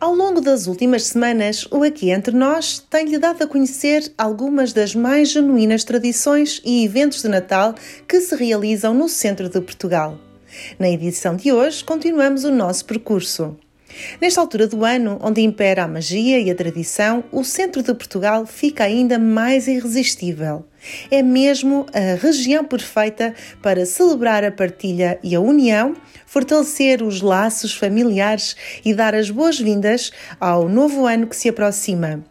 Ao longo das últimas semanas, o Aqui Entre Nós tem-lhe dado a conhecer algumas das mais genuínas tradições e eventos de Natal que se realizam no centro de Portugal. Na edição de hoje, continuamos o nosso percurso. Nesta altura do ano, onde impera a magia e a tradição, o centro de Portugal fica ainda mais irresistível. É mesmo a região perfeita para celebrar a partilha e a união, fortalecer os laços familiares e dar as boas-vindas ao novo ano que se aproxima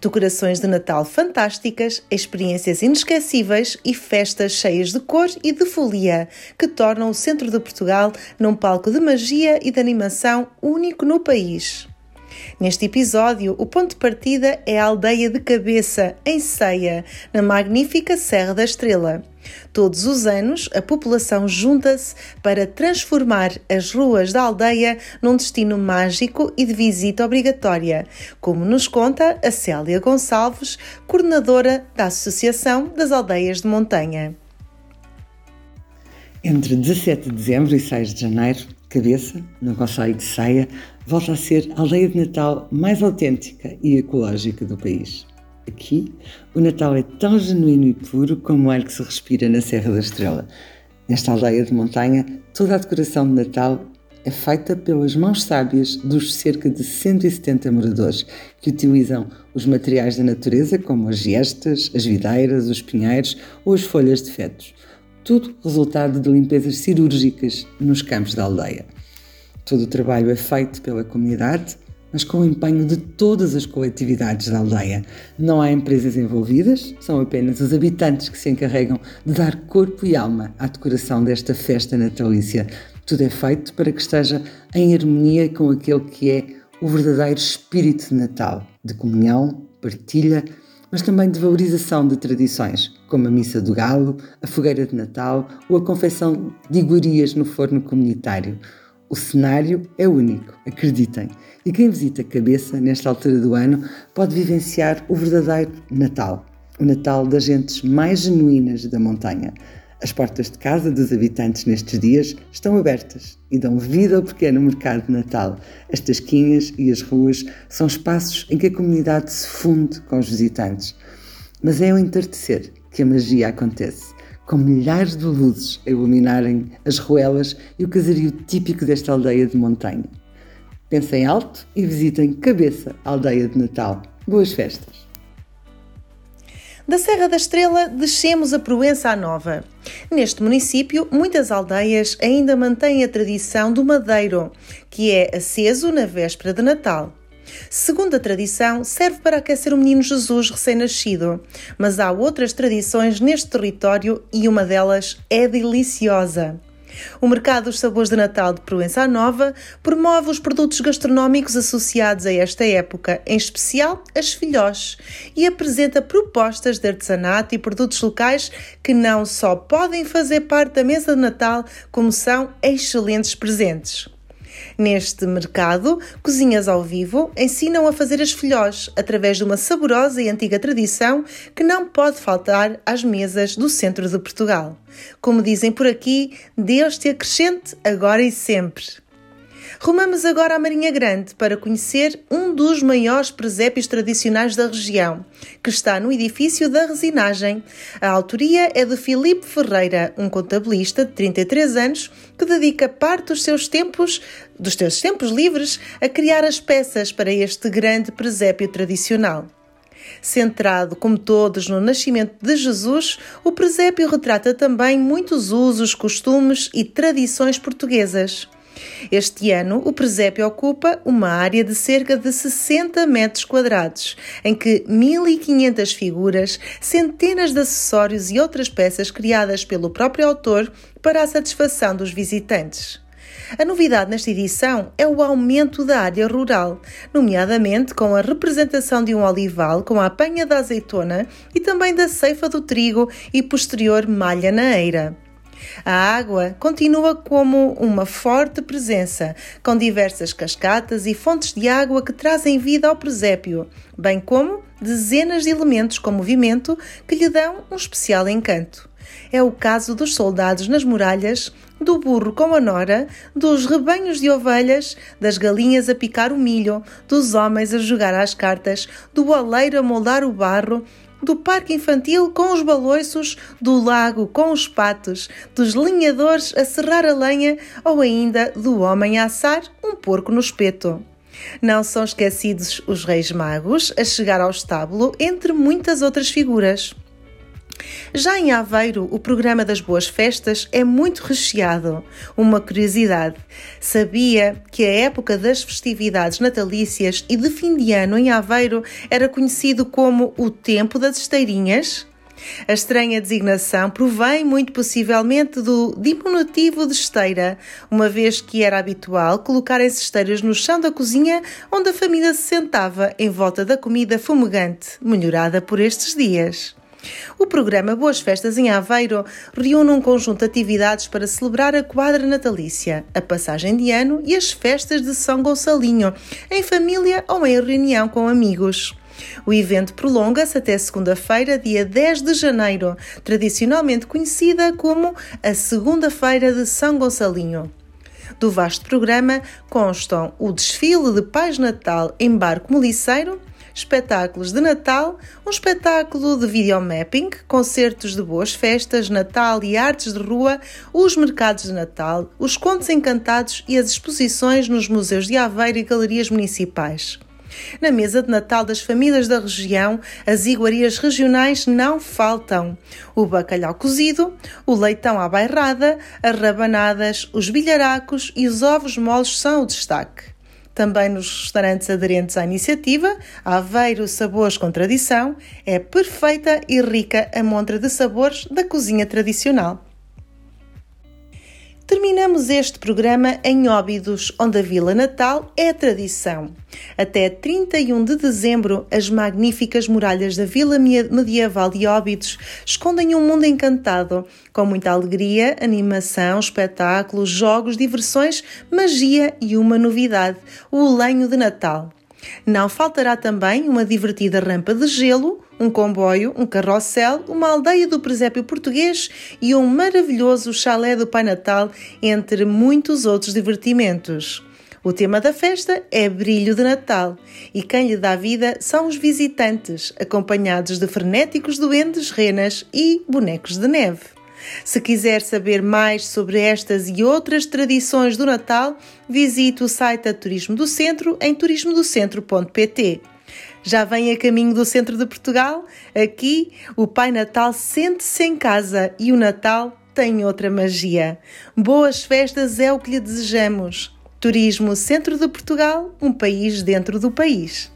decorações de Natal fantásticas, experiências inesquecíveis e festas cheias de cor e de folia, que tornam o centro de Portugal num palco de magia e de animação único no país. Neste episódio, o ponto de partida é a aldeia de Cabeça, em Ceia, na magnífica Serra da Estrela. Todos os anos, a população junta-se para transformar as ruas da aldeia num destino mágico e de visita obrigatória, como nos conta a Célia Gonçalves, coordenadora da Associação das Aldeias de Montanha. Entre 17 de dezembro e 6 de janeiro, Cabeça, no Conselho de Ceia, volta a ser a aldeia de Natal mais autêntica e ecológica do país. Aqui, o Natal é tão genuíno e puro como o ar que se respira na Serra da Estrela. Nesta aldeia de montanha, toda a decoração de Natal é feita pelas mãos sábias dos cerca de 170 moradores que utilizam os materiais da natureza, como as gestas, as videiras, os pinheiros ou as folhas de fetos tudo resultado de limpezas cirúrgicas nos campos da aldeia. Todo o trabalho é feito pela comunidade, mas com o empenho de todas as coletividades da aldeia. Não há empresas envolvidas, são apenas os habitantes que se encarregam de dar corpo e alma à decoração desta festa natalícia. Tudo é feito para que esteja em harmonia com aquele que é o verdadeiro espírito de Natal, de comunhão, partilha mas também de valorização de tradições, como a Missa do Galo, a Fogueira de Natal ou a confecção de iguarias no forno comunitário. O cenário é único, acreditem, e quem visita a cabeça nesta altura do ano pode vivenciar o verdadeiro Natal, o Natal das gentes mais genuínas da montanha. As portas de casa dos habitantes nestes dias estão abertas e dão vida ao pequeno mercado de Natal. As tasquinhas e as ruas são espaços em que a comunidade se funde com os visitantes. Mas é ao entardecer que a magia acontece, com milhares de luzes a iluminarem as ruelas e o casario típico desta aldeia de montanha. Pensem alto e visitem Cabeça, aldeia de Natal. Boas festas! Da Serra da Estrela, descemos a Proença à Nova. Neste município, muitas aldeias ainda mantêm a tradição do madeiro, que é aceso na véspera de Natal. Segundo a tradição, serve para aquecer o menino Jesus recém-nascido, mas há outras tradições neste território e uma delas é deliciosa. O Mercado dos Sabores de Natal de Proença Nova promove os produtos gastronómicos associados a esta época, em especial as filhós, e apresenta propostas de artesanato e produtos locais que não só podem fazer parte da mesa de Natal, como são excelentes presentes. Neste mercado, cozinhas ao vivo ensinam a fazer as filhós através de uma saborosa e antiga tradição que não pode faltar às mesas do centro de Portugal. Como dizem por aqui, Deus te acrescente agora e sempre. Rumamos agora à Marinha Grande para conhecer um dos maiores presépios tradicionais da região, que está no edifício da Resinagem. A autoria é de Filipe Ferreira, um contabilista de 33 anos que dedica parte dos seus tempos, dos seus tempos livres, a criar as peças para este grande presépio tradicional. Centrado, como todos, no nascimento de Jesus, o presépio retrata também muitos usos, costumes e tradições portuguesas. Este ano, o presépio ocupa uma área de cerca de 60 metros quadrados, em que 1.500 figuras, centenas de acessórios e outras peças criadas pelo próprio autor para a satisfação dos visitantes. A novidade nesta edição é o aumento da área rural, nomeadamente com a representação de um olival com a apanha da azeitona e também da ceifa do trigo e posterior malha na eira. A água continua como uma forte presença, com diversas cascatas e fontes de água que trazem vida ao presépio, bem como dezenas de elementos com movimento que lhe dão um especial encanto. É o caso dos soldados nas muralhas, do burro com a nora, dos rebanhos de ovelhas, das galinhas a picar o milho, dos homens a jogar às cartas, do oleiro a moldar o barro, do parque infantil com os baloiços, do lago com os patos, dos linhadores a serrar a lenha ou ainda do homem a assar um porco no espeto. Não são esquecidos os reis magos a chegar ao estábulo, entre muitas outras figuras. Já em Aveiro, o programa das Boas Festas é muito recheado. Uma curiosidade: sabia que a época das festividades natalícias e de fim de ano em Aveiro era conhecido como o Tempo das Esteirinhas? A estranha designação provém muito possivelmente do diminutivo de esteira, uma vez que era habitual colocarem-se esteiras no chão da cozinha onde a família se sentava em volta da comida fumegante, melhorada por estes dias. O programa Boas Festas em Aveiro reúne um conjunto de atividades para celebrar a quadra natalícia, a passagem de ano e as festas de São Gonçalinho, em família ou em reunião com amigos. O evento prolonga-se até segunda-feira, dia 10 de janeiro, tradicionalmente conhecida como a Segunda-feira de São Gonçalinho. Do vasto programa constam o desfile de Pais Natal em barco moliceiro, espetáculos de Natal, um espetáculo de videomapping, concertos de boas festas, Natal e artes de rua, os mercados de Natal, os contos encantados e as exposições nos museus de Aveiro e galerias municipais. Na mesa de Natal das famílias da região, as iguarias regionais não faltam. O bacalhau cozido, o leitão à bairrada, as rabanadas, os bilharacos e os ovos moles são o destaque também nos restaurantes aderentes à iniciativa, Aveiro Sabores com Tradição, é perfeita e rica a montra de sabores da cozinha tradicional. Terminamos este programa em Óbidos, onde a Vila Natal é tradição. Até 31 de dezembro, as magníficas muralhas da Vila Medieval de Óbidos escondem um mundo encantado, com muita alegria, animação, espetáculos, jogos, diversões, magia e uma novidade: o lenho de Natal. Não faltará também uma divertida rampa de gelo, um comboio, um carrossel, uma aldeia do presépio português e um maravilhoso chalé do Pai Natal, entre muitos outros divertimentos. O tema da festa é Brilho de Natal e quem lhe dá vida são os visitantes, acompanhados de frenéticos duendes, renas e bonecos de neve. Se quiser saber mais sobre estas e outras tradições do Natal, visite o site da Turismo do Centro em turismodocentro.pt. Já vem a caminho do centro de Portugal? Aqui o Pai Natal sente-se em casa e o Natal tem outra magia. Boas festas é o que lhe desejamos. Turismo Centro de Portugal, um país dentro do país.